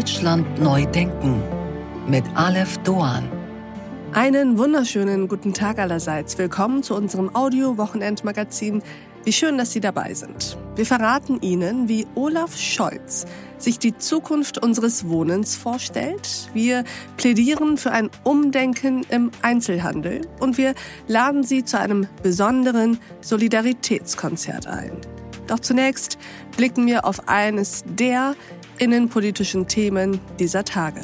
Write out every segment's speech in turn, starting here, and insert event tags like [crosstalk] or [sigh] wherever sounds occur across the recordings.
Deutschland neu denken mit Aleph Doan. Einen wunderschönen guten Tag allerseits. Willkommen zu unserem Audio-Wochenendmagazin. Wie schön, dass Sie dabei sind. Wir verraten Ihnen, wie Olaf Scholz sich die Zukunft unseres Wohnens vorstellt. Wir plädieren für ein Umdenken im Einzelhandel und wir laden Sie zu einem besonderen Solidaritätskonzert ein. Doch zunächst blicken wir auf eines der innenpolitischen Themen dieser Tage.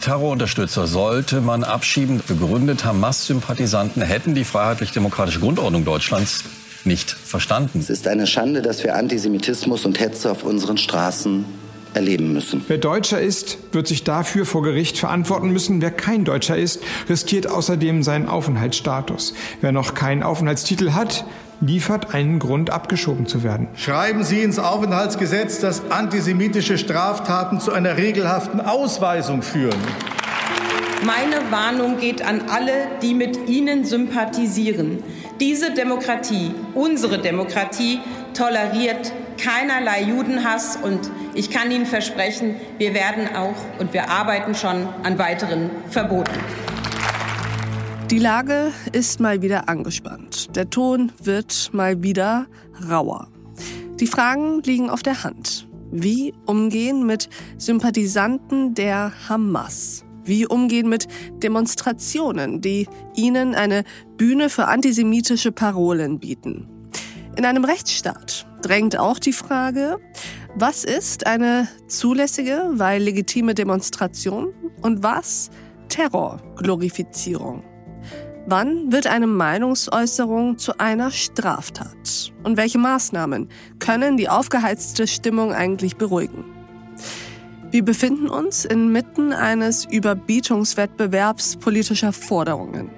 Terrorunterstützer sollte man abschieben. Begründet Hamas-Sympathisanten hätten die freiheitlich-demokratische Grundordnung Deutschlands nicht verstanden. Es ist eine Schande, dass wir Antisemitismus und Hetze auf unseren Straßen erleben müssen. Wer Deutscher ist, wird sich dafür vor Gericht verantworten müssen. Wer kein Deutscher ist, riskiert außerdem seinen Aufenthaltsstatus. Wer noch keinen Aufenthaltstitel hat, liefert einen Grund, abgeschoben zu werden. Schreiben Sie ins Aufenthaltsgesetz, dass antisemitische Straftaten zu einer regelhaften Ausweisung führen. Meine Warnung geht an alle, die mit Ihnen sympathisieren. Diese Demokratie, unsere Demokratie, toleriert keinerlei Judenhass und ich kann Ihnen versprechen, wir werden auch und wir arbeiten schon an weiteren Verboten. Die Lage ist mal wieder angespannt. Der Ton wird mal wieder rauer. Die Fragen liegen auf der Hand. Wie umgehen mit Sympathisanten der Hamas? Wie umgehen mit Demonstrationen, die ihnen eine Bühne für antisemitische Parolen bieten? In einem Rechtsstaat drängt auch die Frage, was ist eine zulässige, weil legitime Demonstration und was Terrorglorifizierung? Wann wird eine Meinungsäußerung zu einer Straftat? Und welche Maßnahmen können die aufgeheizte Stimmung eigentlich beruhigen? Wir befinden uns inmitten eines Überbietungswettbewerbs politischer Forderungen.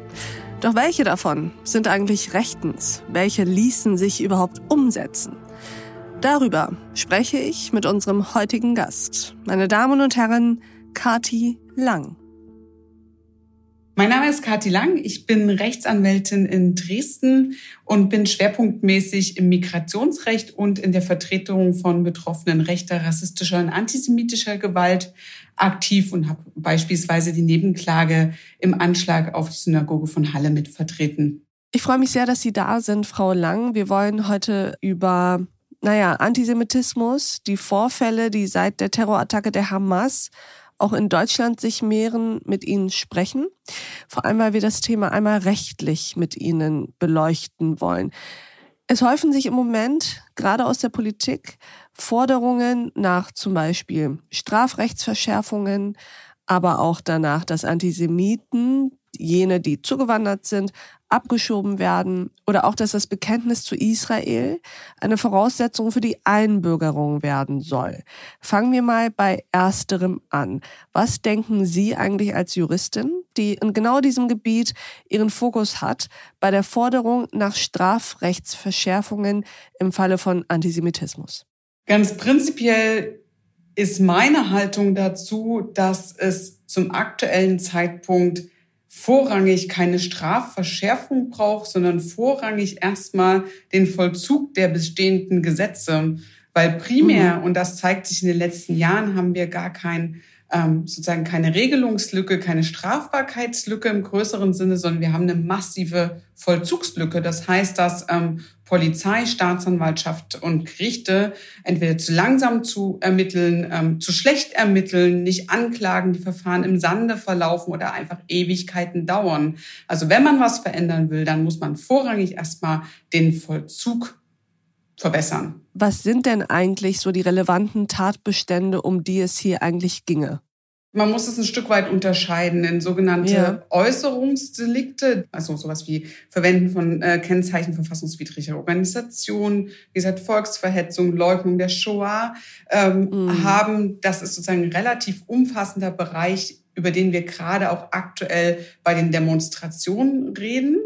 Doch welche davon sind eigentlich rechtens? Welche ließen sich überhaupt umsetzen? Darüber spreche ich mit unserem heutigen Gast, meine Damen und Herren, Kati Lang. Mein Name ist Kathi Lang. Ich bin Rechtsanwältin in Dresden und bin schwerpunktmäßig im Migrationsrecht und in der Vertretung von Betroffenen rechter, rassistischer und antisemitischer Gewalt aktiv und habe beispielsweise die Nebenklage im Anschlag auf die Synagoge von Halle mit vertreten. Ich freue mich sehr, dass Sie da sind, Frau Lang. Wir wollen heute über, naja, Antisemitismus, die Vorfälle, die seit der Terrorattacke der Hamas auch in Deutschland sich mehren, mit Ihnen sprechen. Vor allem, weil wir das Thema einmal rechtlich mit Ihnen beleuchten wollen. Es häufen sich im Moment, gerade aus der Politik, Forderungen nach zum Beispiel Strafrechtsverschärfungen, aber auch danach, dass Antisemiten, jene, die zugewandert sind, abgeschoben werden oder auch, dass das Bekenntnis zu Israel eine Voraussetzung für die Einbürgerung werden soll. Fangen wir mal bei ersterem an. Was denken Sie eigentlich als Juristin, die in genau diesem Gebiet ihren Fokus hat, bei der Forderung nach Strafrechtsverschärfungen im Falle von Antisemitismus? Ganz prinzipiell ist meine Haltung dazu, dass es zum aktuellen Zeitpunkt vorrangig keine Strafverschärfung braucht, sondern vorrangig erstmal den Vollzug der bestehenden Gesetze. Weil primär, mhm. und das zeigt sich in den letzten Jahren, haben wir gar kein ähm, sozusagen keine Regelungslücke, keine Strafbarkeitslücke im größeren Sinne, sondern wir haben eine massive Vollzugslücke. Das heißt, dass ähm, Polizei, Staatsanwaltschaft und Gerichte entweder zu langsam zu ermitteln, ähm, zu schlecht ermitteln, nicht anklagen, die Verfahren im Sande verlaufen oder einfach Ewigkeiten dauern. Also wenn man was verändern will, dann muss man vorrangig erstmal den Vollzug verbessern. Was sind denn eigentlich so die relevanten Tatbestände, um die es hier eigentlich ginge? Man muss es ein Stück weit unterscheiden in sogenannte ja. Äußerungsdelikte, also sowas wie Verwenden von äh, Kennzeichen verfassungswidriger Organisationen, wie gesagt Volksverhetzung, Leugnung der Shoah ähm, mhm. haben. Das ist sozusagen ein relativ umfassender Bereich, über den wir gerade auch aktuell bei den Demonstrationen reden.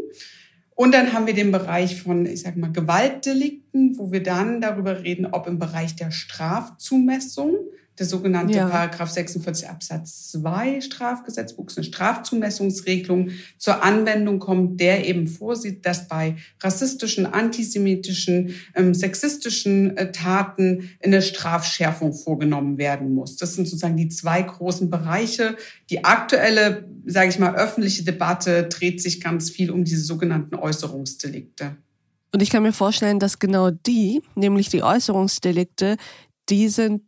Und dann haben wir den Bereich von, ich sage mal, Gewaltdelikten, wo wir dann darüber reden, ob im Bereich der Strafzumessung der sogenannte ja. Paragraph 46 Absatz 2 Strafgesetzbuch, eine Strafzumessungsregelung zur Anwendung kommt, der eben vorsieht, dass bei rassistischen, antisemitischen, ähm, sexistischen äh, Taten eine Strafschärfung vorgenommen werden muss. Das sind sozusagen die zwei großen Bereiche. Die aktuelle, sage ich mal, öffentliche Debatte dreht sich ganz viel um diese sogenannten Äußerungsdelikte. Und ich kann mir vorstellen, dass genau die, nämlich die Äußerungsdelikte, die sind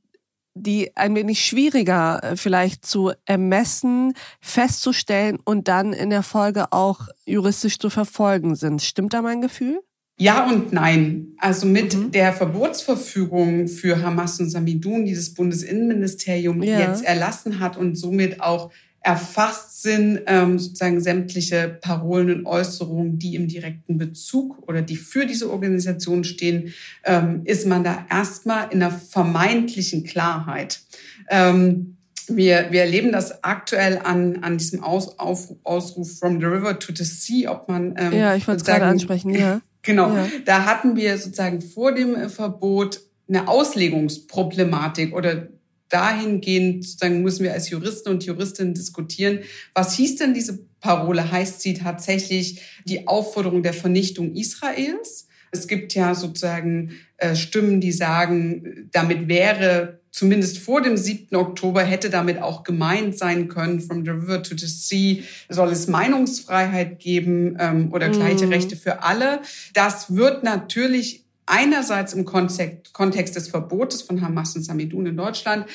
die ein wenig schwieriger äh, vielleicht zu ermessen, festzustellen und dann in der Folge auch juristisch zu verfolgen sind. Stimmt da mein Gefühl? Ja und nein. Also mit mhm. der Verbotsverfügung für Hamas und Samidun, die das Bundesinnenministerium ja. jetzt erlassen hat und somit auch erfasst sind ähm, sozusagen sämtliche Parolen und Äußerungen, die im direkten Bezug oder die für diese Organisation stehen, ähm, ist man da erstmal in einer vermeintlichen Klarheit. Ähm, wir, wir erleben das aktuell an, an diesem Aus, Auf, Ausruf From the River to the Sea, ob man ähm, ja, ich wollte es gerade ansprechen, ja. [laughs] Genau, ja. da hatten wir sozusagen vor dem Verbot eine Auslegungsproblematik oder dahingehend sozusagen müssen wir als Juristen und Juristinnen diskutieren, was hieß denn diese Parole? Heißt sie tatsächlich die Aufforderung der Vernichtung Israels? Es gibt ja sozusagen äh, Stimmen, die sagen, damit wäre zumindest vor dem 7. Oktober hätte damit auch gemeint sein können, from the river to the sea soll es Meinungsfreiheit geben ähm, oder gleiche mm. Rechte für alle. Das wird natürlich einerseits im Kontext des Verbotes von Hamas und Samidun in Deutschland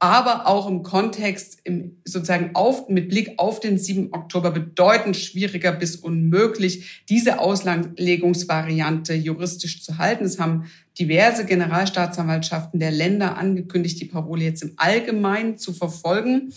aber auch im Kontext im, sozusagen auf, mit Blick auf den 7. Oktober bedeutend schwieriger bis unmöglich, diese Auslegungsvariante juristisch zu halten. Es haben diverse Generalstaatsanwaltschaften der Länder angekündigt, die Parole jetzt im Allgemeinen zu verfolgen.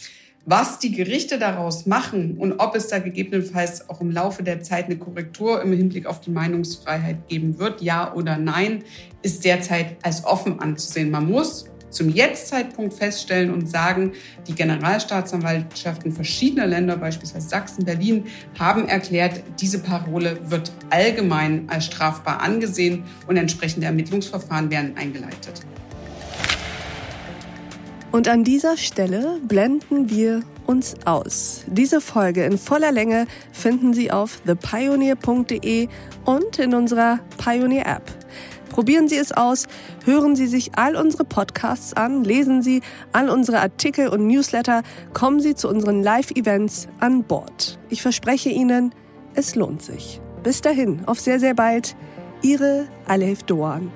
Was die Gerichte daraus machen und ob es da gegebenenfalls auch im Laufe der Zeit eine Korrektur im Hinblick auf die Meinungsfreiheit geben wird, ja oder nein, ist derzeit als offen anzusehen. Man muss zum Jetztzeitpunkt feststellen und sagen, die Generalstaatsanwaltschaften verschiedener Länder, beispielsweise Sachsen, Berlin, haben erklärt, diese Parole wird allgemein als strafbar angesehen und entsprechende Ermittlungsverfahren werden eingeleitet. Und an dieser Stelle blenden wir uns aus. Diese Folge in voller Länge finden Sie auf thepioneer.de und in unserer Pioneer App. Probieren Sie es aus, hören Sie sich all unsere Podcasts an, lesen Sie all unsere Artikel und Newsletter, kommen Sie zu unseren Live-Events an Bord. Ich verspreche Ihnen, es lohnt sich. Bis dahin, auf sehr, sehr bald. Ihre Alef Doan.